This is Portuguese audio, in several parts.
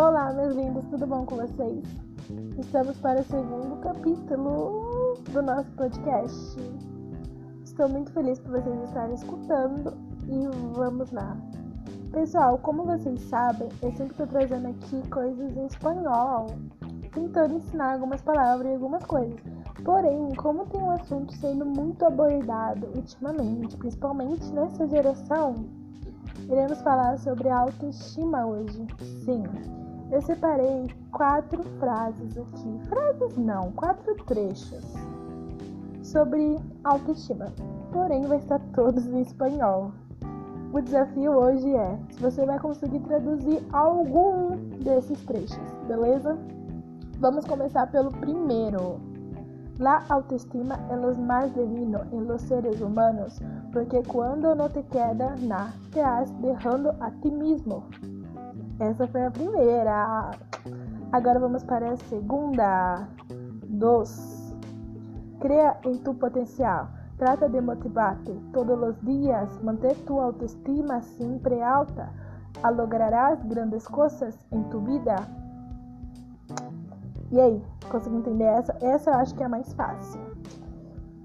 Olá, meus lindos, tudo bom com vocês? Estamos para o segundo capítulo do nosso podcast. Estou muito feliz por vocês estarem escutando e vamos lá. Pessoal, como vocês sabem, eu sempre estou trazendo aqui coisas em espanhol, tentando ensinar algumas palavras e algumas coisas. Porém, como tem um assunto sendo muito abordado ultimamente, principalmente nessa geração, iremos falar sobre autoestima hoje. Sim, eu separei quatro frases aqui. Frases não, quatro trechos sobre autoestima. Porém, vai estar todos em espanhol. O desafio hoje é se você vai conseguir traduzir algum desses trechos, beleza? Vamos começar pelo primeiro. La autoestima é o mais divino em los seres humanos, porque quando não te queda nada, te has dejando a ti mismo. Essa foi a primeira. Agora vamos para a segunda. Dos. Crea em tu potencial. Trata de motivarte todos os dias, manter tu autoestima sempre alta. Lograrás grandes coisas em tu vida. E aí, conseguiu entender essa? Essa eu acho que é a mais fácil.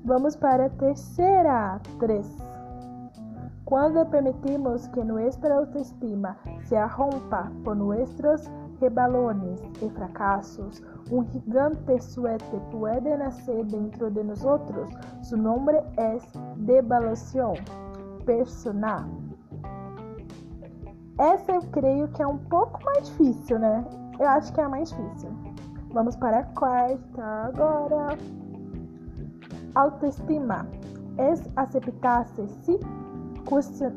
Vamos para a terceira. Três. Quando permitimos que nuestra autoestima se rompa por nuestros rebalones e fracassos, um gigante suerte puede nacer dentro de nosotros. Su nombre es devaluación personal. Essa eu creio que é um pouco mais difícil, né? Eu acho que é a mais difícil. Vamos para a quarta agora. Autoestima es aceptarse-se question...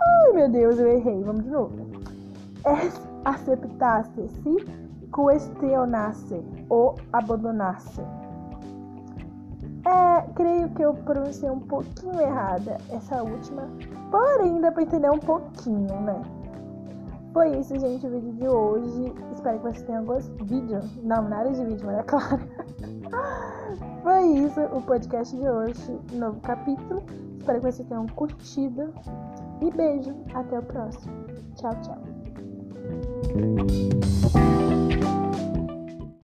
Ai, meu Deus, eu errei. Vamos de novo. Es aceptarse-se, questionar-se ou abandonar-se. É, creio que eu pronunciei um pouquinho errada essa última, porém dá pra entender um pouquinho, né? Foi isso, gente, o vídeo de hoje. Espero que vocês tenham gostado. Vídeo? Não, nada de vídeo, mas é claro. Foi isso, o podcast de hoje, novo capítulo. Espero que vocês tenham curtido. E beijo, até o próximo. Tchau, tchau.